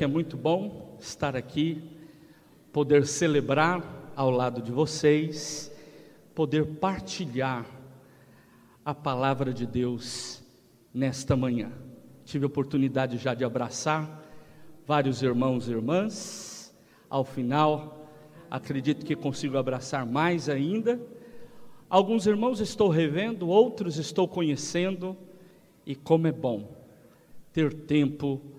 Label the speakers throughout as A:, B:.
A: É muito bom estar aqui, poder celebrar ao lado de vocês, poder partilhar a palavra de Deus nesta manhã. Tive a oportunidade já de abraçar vários irmãos e irmãs. Ao final, acredito que consigo abraçar mais ainda. Alguns irmãos estou revendo, outros estou conhecendo, e como é bom ter tempo para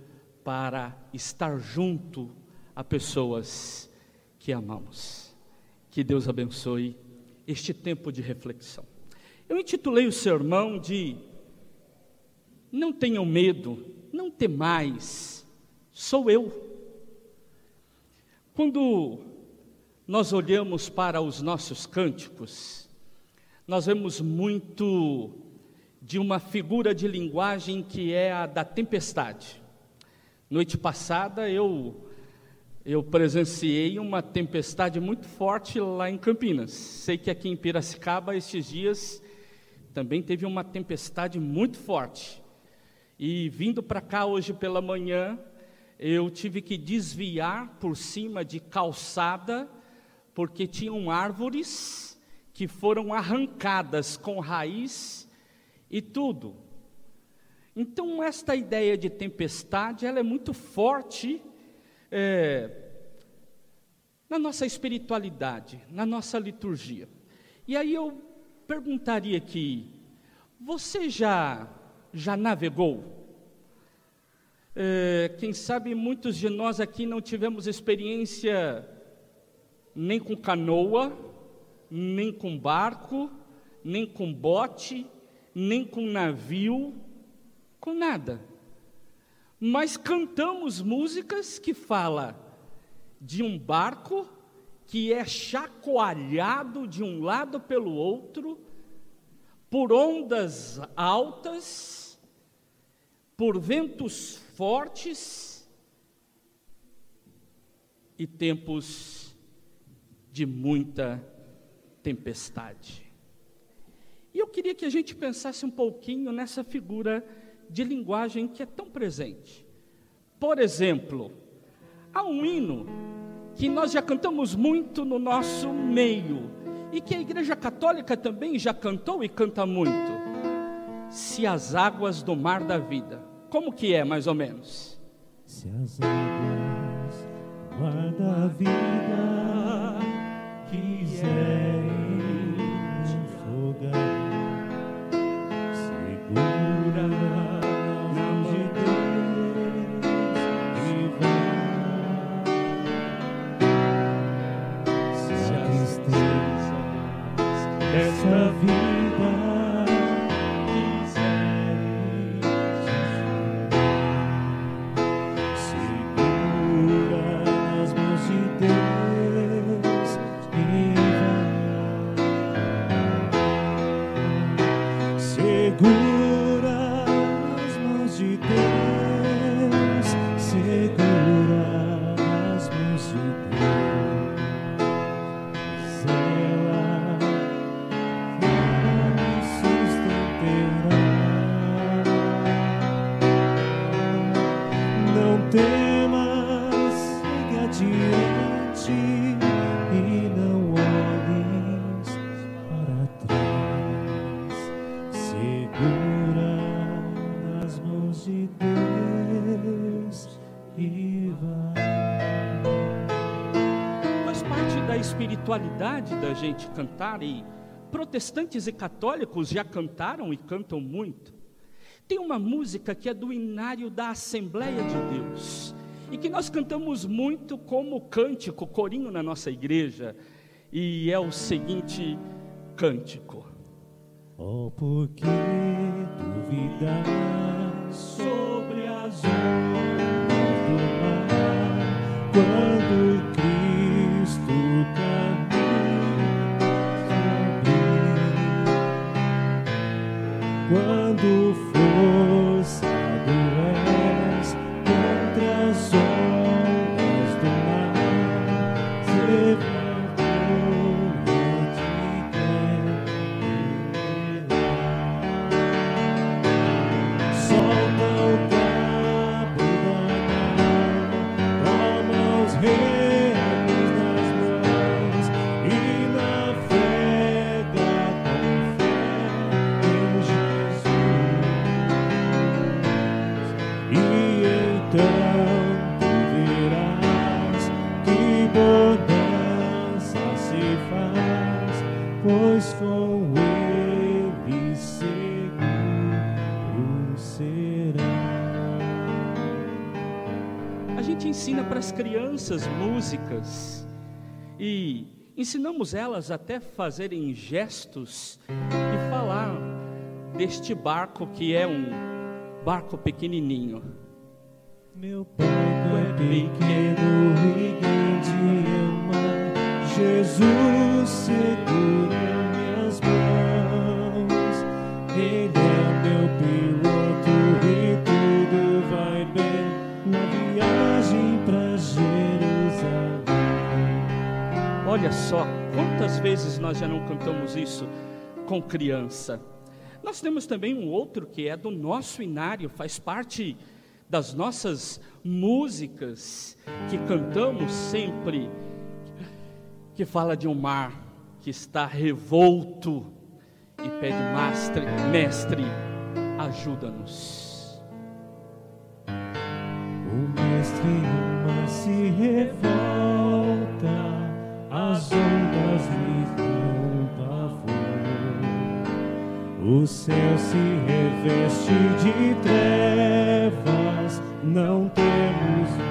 A: estar junto a pessoas que amamos. Que Deus abençoe este tempo de reflexão. Eu intitulei o sermão de Não tenham medo, não temais, sou eu. Quando nós olhamos para os nossos cânticos, nós vemos muito de uma figura de linguagem que é a da tempestade. Noite passada eu eu presenciei uma tempestade muito forte lá em Campinas. Sei que aqui em Piracicaba estes dias também teve uma tempestade muito forte. E vindo para cá hoje pela manhã, eu tive que desviar por cima de calçada, porque tinham árvores que foram arrancadas com raiz e tudo. Então, esta ideia de tempestade, ela é muito forte é, na nossa espiritualidade, na nossa liturgia. E aí eu perguntaria aqui, você já, já navegou? É, quem sabe muitos de nós aqui não tivemos experiência nem com canoa, nem com barco, nem com bote, nem com navio, com nada. Mas cantamos músicas que fala de um barco que é chacoalhado de um lado pelo outro por ondas altas, por ventos fortes e tempos de muita tempestade. E eu queria que a gente pensasse um pouquinho nessa figura de linguagem que é tão presente. Por exemplo, há um hino que nós já cantamos muito no nosso meio e que a Igreja Católica também já cantou e canta muito. Se as águas do mar da vida. Como que é, mais ou menos?
B: Se as águas do mar da vida quiserem
A: gente cantar, e protestantes e católicos já cantaram e cantam muito. Tem uma música que é do Inário da Assembleia de Deus, e que nós cantamos muito como cântico, corinho na nossa igreja, e é o seguinte cântico.
B: Oh, por que duvidar sobre as ondas do mar faz, pois com ele seguro será.
A: A gente ensina para as crianças músicas e ensinamos elas até fazerem gestos e falar deste barco que é um barco pequenininho.
B: Meu barco é pequeno e grande. Jesus segura minhas mãos. Ele é meu piloto e tudo vai bem na viagem pra Jerusalém.
A: Olha só, quantas vezes nós já não cantamos isso com criança. Nós temos também um outro que é do nosso inário, faz parte das nossas músicas que cantamos sempre, que fala de um mar que está revolto e pede mestre, mestre, ajuda-nos.
B: O mestre o mar se revolta, as ondas lhe dão pavor. O céu se reveste de trevas, não temos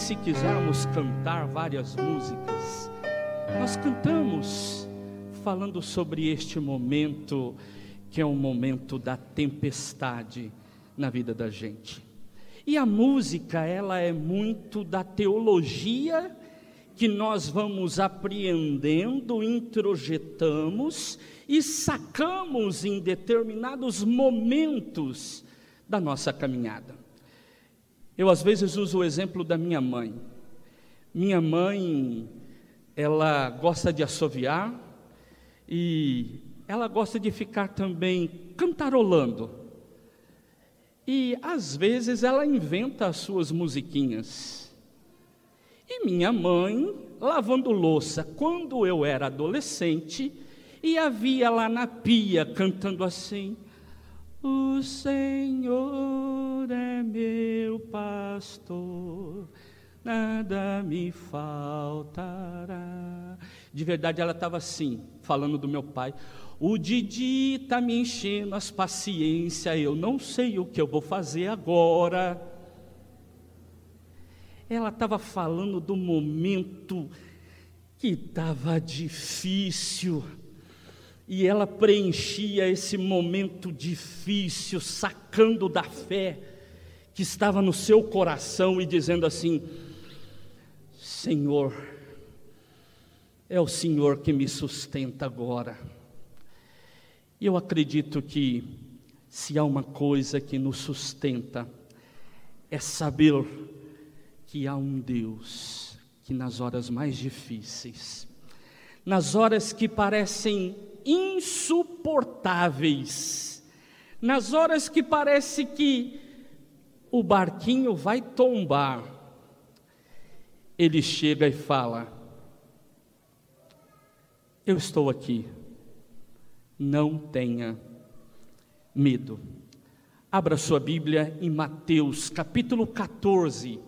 A: se quisermos cantar várias músicas, nós cantamos falando sobre este momento, que é um momento da tempestade na vida da gente. E a música, ela é muito da teologia que nós vamos apreendendo, introjetamos e sacamos em determinados momentos da nossa caminhada. Eu às vezes uso o exemplo da minha mãe. Minha mãe, ela gosta de assoviar e ela gosta de ficar também cantarolando. E às vezes ela inventa as suas musiquinhas. E minha mãe, lavando louça, quando eu era adolescente, e havia lá na pia cantando assim: O Senhor é meu pastor, nada me faltará. De verdade, ela estava assim, falando do meu pai. O Didi está me enchendo as paciências, eu não sei o que eu vou fazer agora. Ela estava falando do momento que estava difícil. E ela preenchia esse momento difícil, sacando da fé que estava no seu coração e dizendo assim: Senhor, é o Senhor que me sustenta agora. E eu acredito que, se há uma coisa que nos sustenta, é saber que há um Deus que nas horas mais difíceis, nas horas que parecem insuportáveis, nas horas que parece que o barquinho vai tombar, ele chega e fala: Eu estou aqui, não tenha medo. Abra sua Bíblia em Mateus capítulo 14,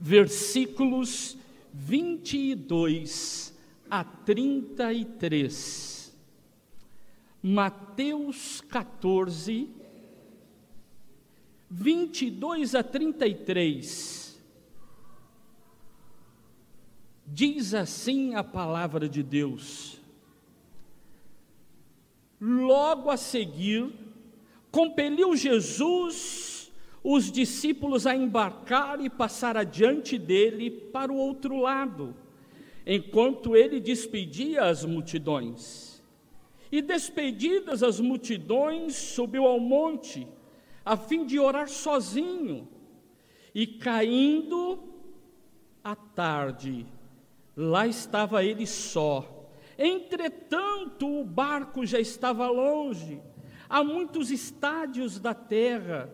A: versículos 22 a 33. Mateus 14, 22 a 33. Diz assim a palavra de Deus. Logo a seguir, compeliu Jesus os discípulos a embarcar e passar adiante dele para o outro lado, enquanto ele despedia as multidões. E despedidas as multidões, subiu ao monte, a fim de orar sozinho. E caindo à tarde, lá estava ele só. Entretanto, o barco já estava longe a muitos estádios da terra,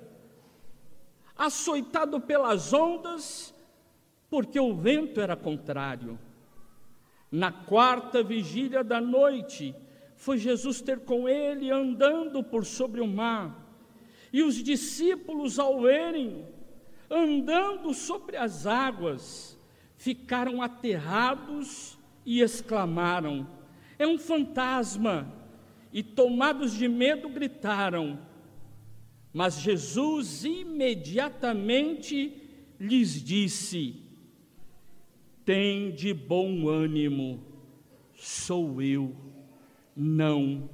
A: açoitado pelas ondas, porque o vento era contrário. Na quarta vigília da noite, foi Jesus ter com ele andando por sobre o mar. E os discípulos, ao verem andando sobre as águas, ficaram aterrados e exclamaram: É um fantasma! e, tomados de medo, gritaram. Mas Jesus imediatamente lhes disse: Tem de bom ânimo, sou eu, não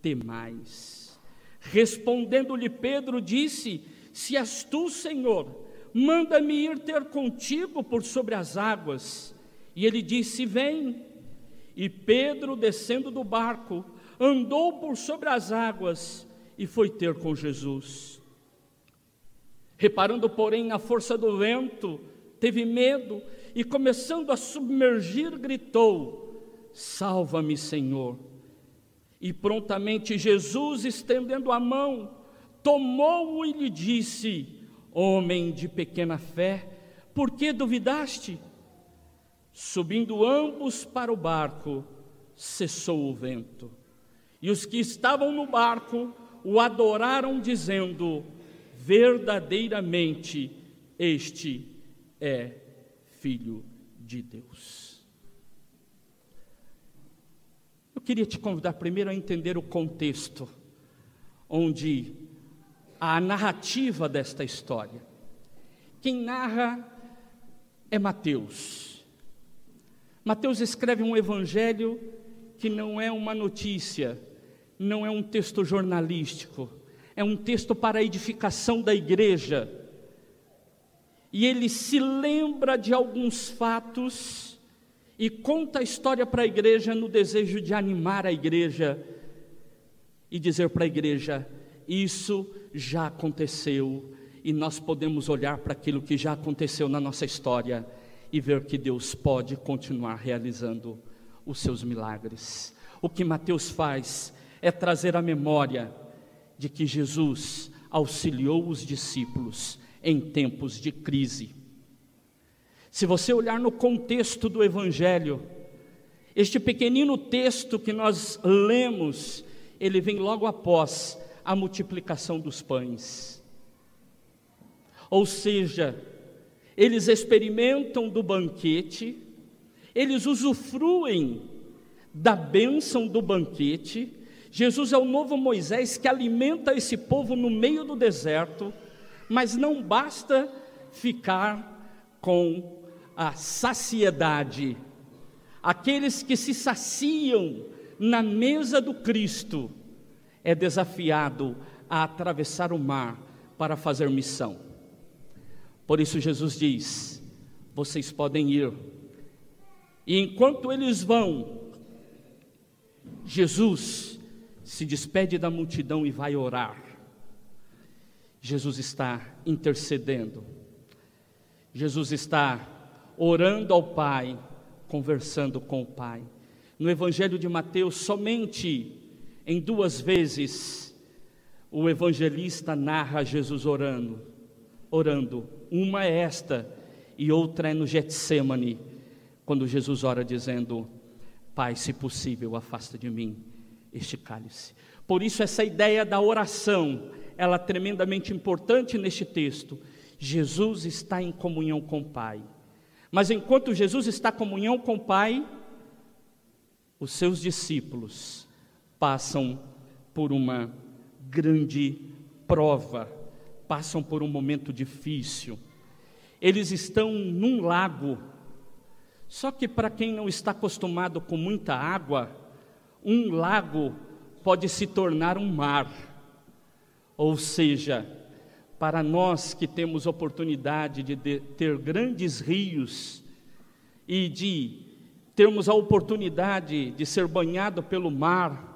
A: temais. Respondendo-lhe Pedro, disse: Se és tu, Senhor, manda-me ir ter contigo por sobre as águas. E ele disse: Vem. E Pedro, descendo do barco, andou por sobre as águas e foi ter com Jesus. Reparando, porém, na força do vento, teve medo e, começando a submergir, gritou: Salva-me, Senhor. E prontamente Jesus, estendendo a mão, tomou-o e lhe disse: Homem de pequena fé, por que duvidaste? Subindo ambos para o barco, cessou o vento. E os que estavam no barco o adoraram, dizendo: Verdadeiramente este é Filho de Deus. Eu queria te convidar primeiro a entender o contexto onde a narrativa desta história. Quem narra é Mateus. Mateus escreve um evangelho que não é uma notícia, não é um texto jornalístico, é um texto para a edificação da igreja. E ele se lembra de alguns fatos e conta a história para a igreja no desejo de animar a igreja e dizer para a igreja: isso já aconteceu e nós podemos olhar para aquilo que já aconteceu na nossa história e ver que Deus pode continuar realizando os seus milagres. O que Mateus faz é trazer a memória de que Jesus auxiliou os discípulos em tempos de crise. Se você olhar no contexto do Evangelho, este pequenino texto que nós lemos, ele vem logo após a multiplicação dos pães. Ou seja, eles experimentam do banquete, eles usufruem da bênção do banquete. Jesus é o novo Moisés que alimenta esse povo no meio do deserto, mas não basta ficar com a saciedade. Aqueles que se saciam na mesa do Cristo é desafiado a atravessar o mar para fazer missão. Por isso Jesus diz: vocês podem ir e enquanto eles vão, Jesus se despede da multidão e vai orar. Jesus está intercedendo. Jesus está orando ao Pai, conversando com o Pai. No Evangelho de Mateus, somente em duas vezes, o evangelista narra Jesus orando, orando. Uma é esta e outra é no Getsemane, quando Jesus ora dizendo: Pai, se possível, afasta de mim este cálice. Por isso essa ideia da oração, ela é tremendamente importante neste texto. Jesus está em comunhão com o Pai. Mas enquanto Jesus está em comunhão com o Pai, os seus discípulos passam por uma grande prova, passam por um momento difícil. Eles estão num lago, só que para quem não está acostumado com muita água, um lago pode se tornar um mar. Ou seja, para nós que temos oportunidade de ter grandes rios e de termos a oportunidade de ser banhado pelo mar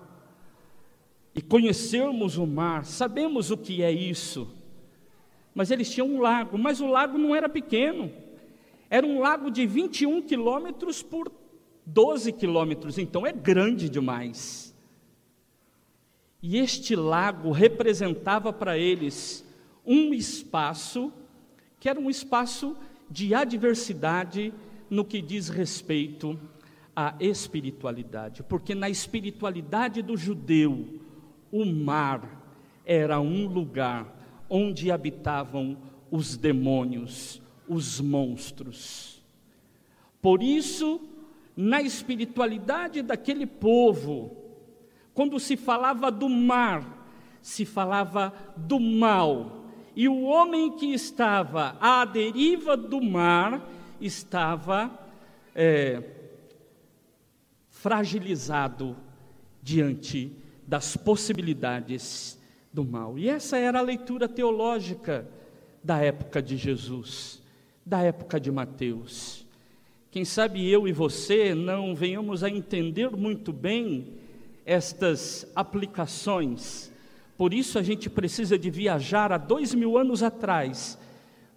A: e conhecermos o mar, sabemos o que é isso. Mas eles tinham um lago, mas o lago não era pequeno, era um lago de 21 quilômetros por 12 quilômetros, então é grande demais. E este lago representava para eles um espaço que era um espaço de adversidade no que diz respeito à espiritualidade, porque na espiritualidade do judeu, o mar era um lugar onde habitavam os demônios, os monstros. Por isso, na espiritualidade daquele povo, quando se falava do mar, se falava do mal, e o homem que estava à deriva do mar estava é, fragilizado diante das possibilidades do mal. E essa era a leitura teológica da época de Jesus, da época de Mateus. Quem sabe eu e você não venhamos a entender muito bem estas aplicações por isso a gente precisa de viajar há dois mil anos atrás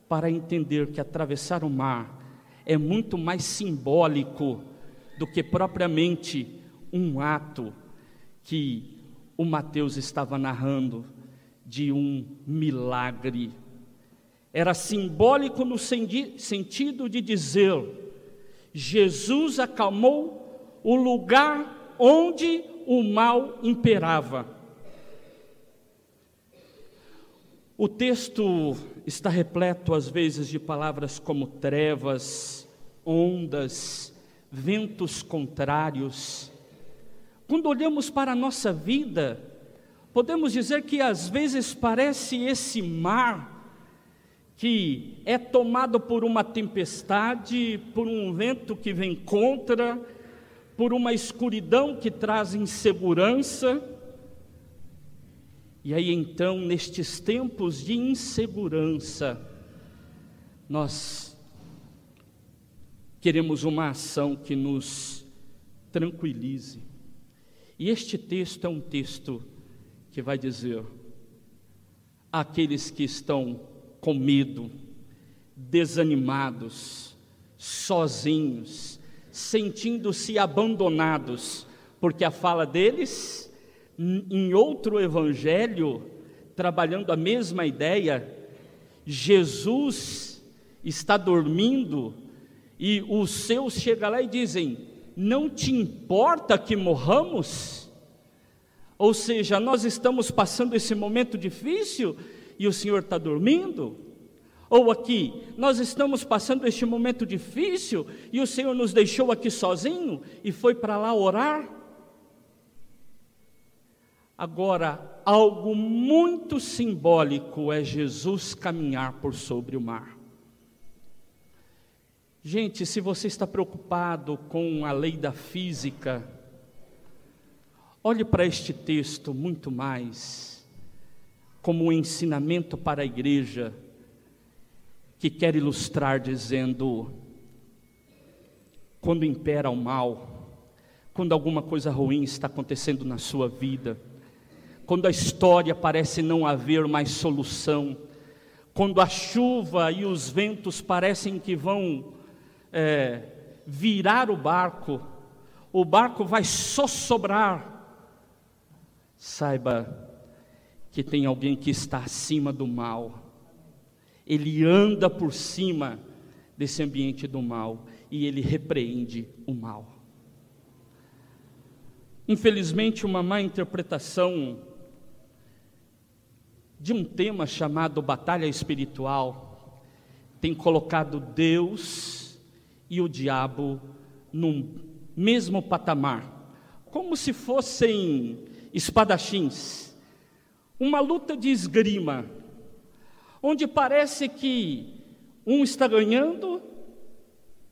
A: para entender que atravessar o mar é muito mais simbólico do que propriamente um ato que o Mateus estava narrando de um milagre. Era simbólico no sentido de dizer: Jesus acalmou o lugar onde o mal imperava. O texto está repleto, às vezes, de palavras como trevas, ondas, ventos contrários. Quando olhamos para a nossa vida, podemos dizer que às vezes parece esse mar que é tomado por uma tempestade, por um vento que vem contra, por uma escuridão que traz insegurança e aí então, nestes tempos de insegurança, nós queremos uma ação que nos tranquilize. E este texto é um texto que vai dizer: aqueles que estão com medo, desanimados, sozinhos, sentindo-se abandonados, porque a fala deles em outro evangelho, trabalhando a mesma ideia, Jesus está dormindo e os seus chegam lá e dizem: Não te importa que morramos? Ou seja, nós estamos passando esse momento difícil e o Senhor está dormindo? Ou aqui, nós estamos passando este momento difícil e o Senhor nos deixou aqui sozinho e foi para lá orar? Agora, algo muito simbólico é Jesus caminhar por sobre o mar. Gente, se você está preocupado com a lei da física, olhe para este texto muito mais como um ensinamento para a igreja que quer ilustrar dizendo: quando impera o mal, quando alguma coisa ruim está acontecendo na sua vida, quando a história parece não haver mais solução, quando a chuva e os ventos parecem que vão é, virar o barco, o barco vai só sobrar. Saiba que tem alguém que está acima do mal. Ele anda por cima desse ambiente do mal e ele repreende o mal. Infelizmente, uma má interpretação de um tema chamado batalha espiritual tem colocado Deus e o diabo num mesmo patamar, como se fossem espadachins, uma luta de esgrima, onde parece que um está ganhando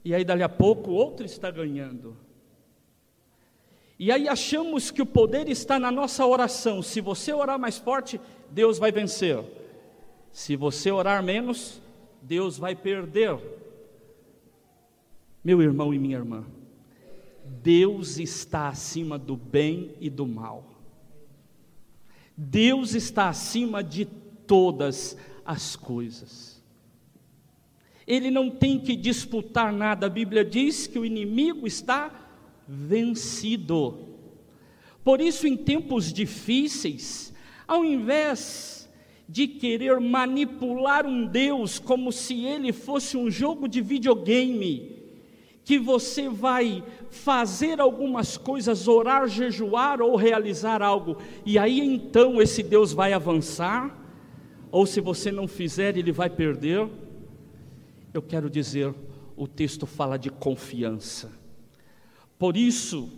A: e aí dali a pouco o outro está ganhando. E aí achamos que o poder está na nossa oração. Se você orar mais forte, Deus vai vencer. Se você orar menos, Deus vai perder. Meu irmão e minha irmã, Deus está acima do bem e do mal. Deus está acima de todas as coisas. Ele não tem que disputar nada. A Bíblia diz que o inimigo está vencido. Por isso, em tempos difíceis, ao invés de querer manipular um Deus como se ele fosse um jogo de videogame, que você vai fazer algumas coisas, orar, jejuar ou realizar algo, e aí então esse Deus vai avançar, ou se você não fizer, ele vai perder. Eu quero dizer, o texto fala de confiança. Por isso,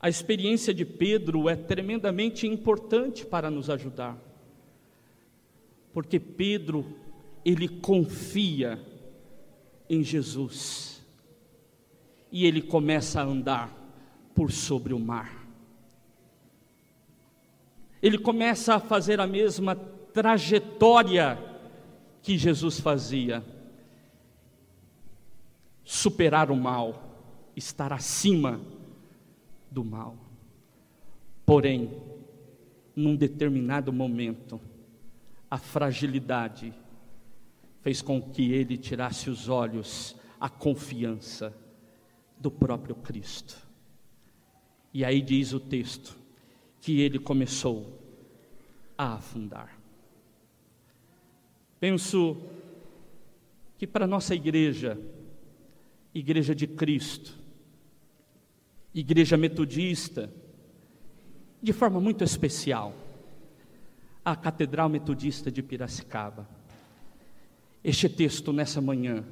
A: a experiência de Pedro é tremendamente importante para nos ajudar. Porque Pedro, ele confia em Jesus. E ele começa a andar por sobre o mar. Ele começa a fazer a mesma trajetória que Jesus fazia. Superar o mal estar acima do mal. Porém, num determinado momento, a fragilidade fez com que ele tirasse os olhos, a confiança do próprio Cristo. E aí diz o texto que ele começou a afundar. Penso que para nossa igreja, igreja de Cristo, igreja metodista, de forma muito especial, a Catedral Metodista de Piracicaba. Este texto nessa manhã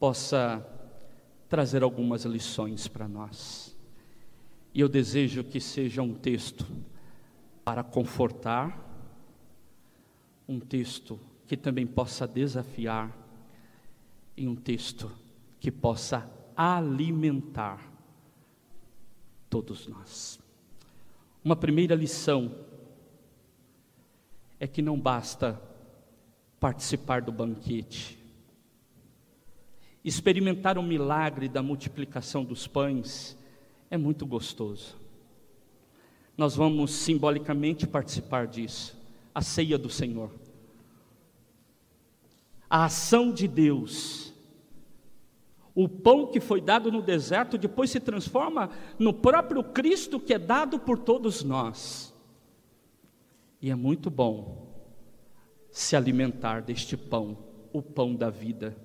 A: possa trazer algumas lições para nós. E eu desejo que seja um texto para confortar, um texto que também possa desafiar e um texto que possa alimentar todos nós. Uma primeira lição é que não basta participar do banquete, experimentar o milagre da multiplicação dos pães é muito gostoso. Nós vamos simbolicamente participar disso, a ceia do Senhor. A ação de Deus o pão que foi dado no deserto depois se transforma no próprio Cristo que é dado por todos nós. E é muito bom se alimentar deste pão, o pão da vida.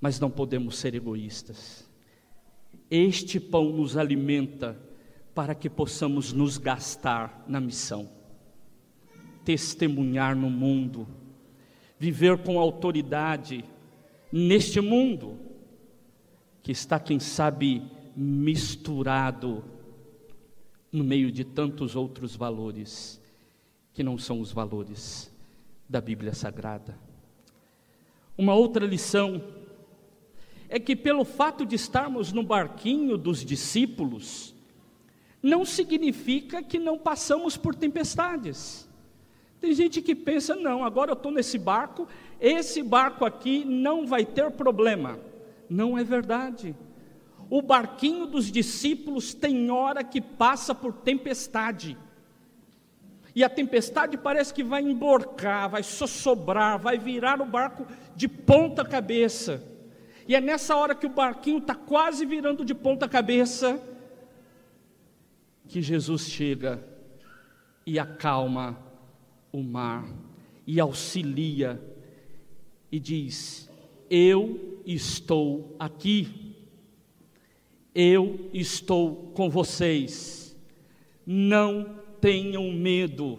A: Mas não podemos ser egoístas. Este pão nos alimenta para que possamos nos gastar na missão, testemunhar no mundo, viver com autoridade neste mundo, que está, quem sabe, misturado no meio de tantos outros valores, que não são os valores da Bíblia Sagrada. Uma outra lição é que, pelo fato de estarmos no barquinho dos discípulos, não significa que não passamos por tempestades. Tem gente que pensa, não, agora eu estou nesse barco, esse barco aqui não vai ter problema. Não é verdade. O barquinho dos discípulos tem hora que passa por tempestade. E a tempestade parece que vai emborcar, vai sossobrar, vai virar o barco de ponta cabeça. E é nessa hora que o barquinho está quase virando de ponta cabeça que Jesus chega e acalma o mar e auxilia e diz: Eu estou aqui, eu estou com vocês, não tenham medo,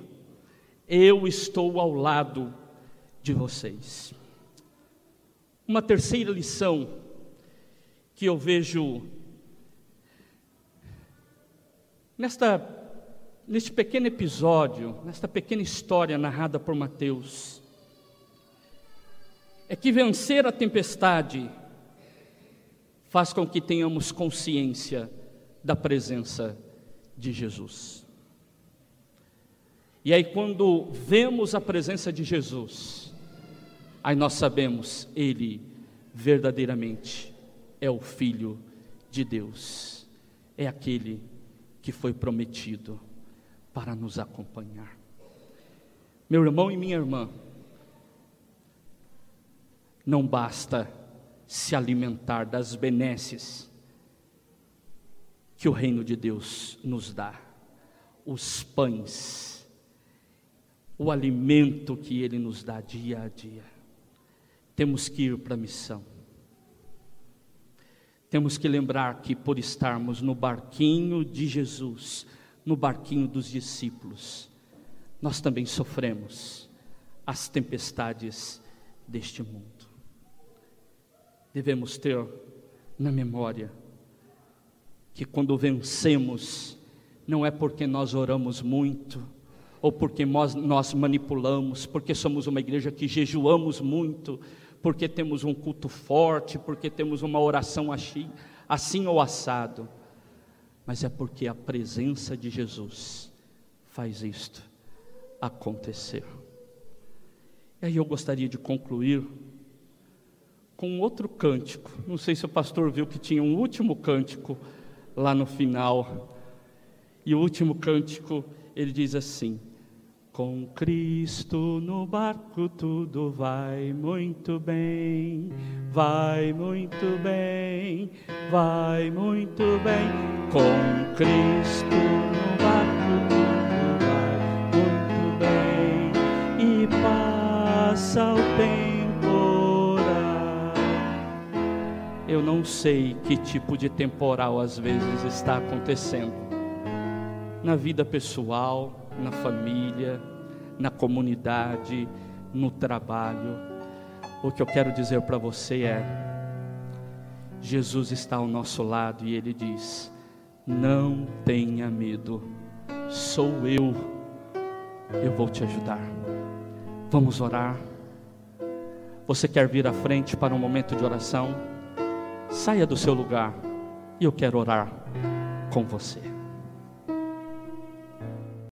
A: eu estou ao lado de vocês. Uma terceira lição que eu vejo nesta neste pequeno episódio, nesta pequena história narrada por Mateus, é que vencer a tempestade faz com que tenhamos consciência da presença de Jesus. E aí, quando vemos a presença de Jesus, aí nós sabemos, Ele verdadeiramente é o Filho de Deus, é aquele que foi prometido para nos acompanhar. Meu irmão e minha irmã, não basta se alimentar das benesses que o reino de Deus nos dá, os pães, o alimento que ele nos dá dia a dia. Temos que ir para a missão. Temos que lembrar que por estarmos no barquinho de Jesus, no barquinho dos discípulos, nós também sofremos as tempestades deste mundo. Devemos ter na memória que quando vencemos, não é porque nós oramos muito, ou porque nós, nós manipulamos, porque somos uma igreja que jejuamos muito, porque temos um culto forte, porque temos uma oração assim, assim ou assado, mas é porque a presença de Jesus faz isto acontecer. E aí eu gostaria de concluir com outro cântico. Não sei se o pastor viu que tinha um último cântico lá no final. E o último cântico, ele diz assim: Com Cristo no barco tudo vai muito bem, vai muito bem, vai muito bem. Com Cristo no barco tudo vai muito bem e passa o tempo eu não sei que tipo de temporal às vezes está acontecendo na vida pessoal, na família, na comunidade, no trabalho. O que eu quero dizer para você é: Jesus está ao nosso lado e Ele diz: Não tenha medo, sou eu, eu vou te ajudar. Vamos orar. Você quer vir à frente para um momento de oração? Saia do seu lugar e eu quero orar com você.